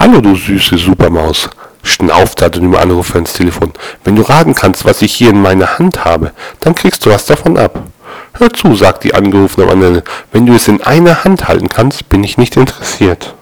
Hallo, du süße Supermaus, schnaufte der junge Anrufer ins Telefon. Wenn du raten kannst, was ich hier in meiner Hand habe, dann kriegst du was davon ab. Hör zu, sagt die angerufene am anderen Ende, wenn du es in einer Hand halten kannst, bin ich nicht interessiert.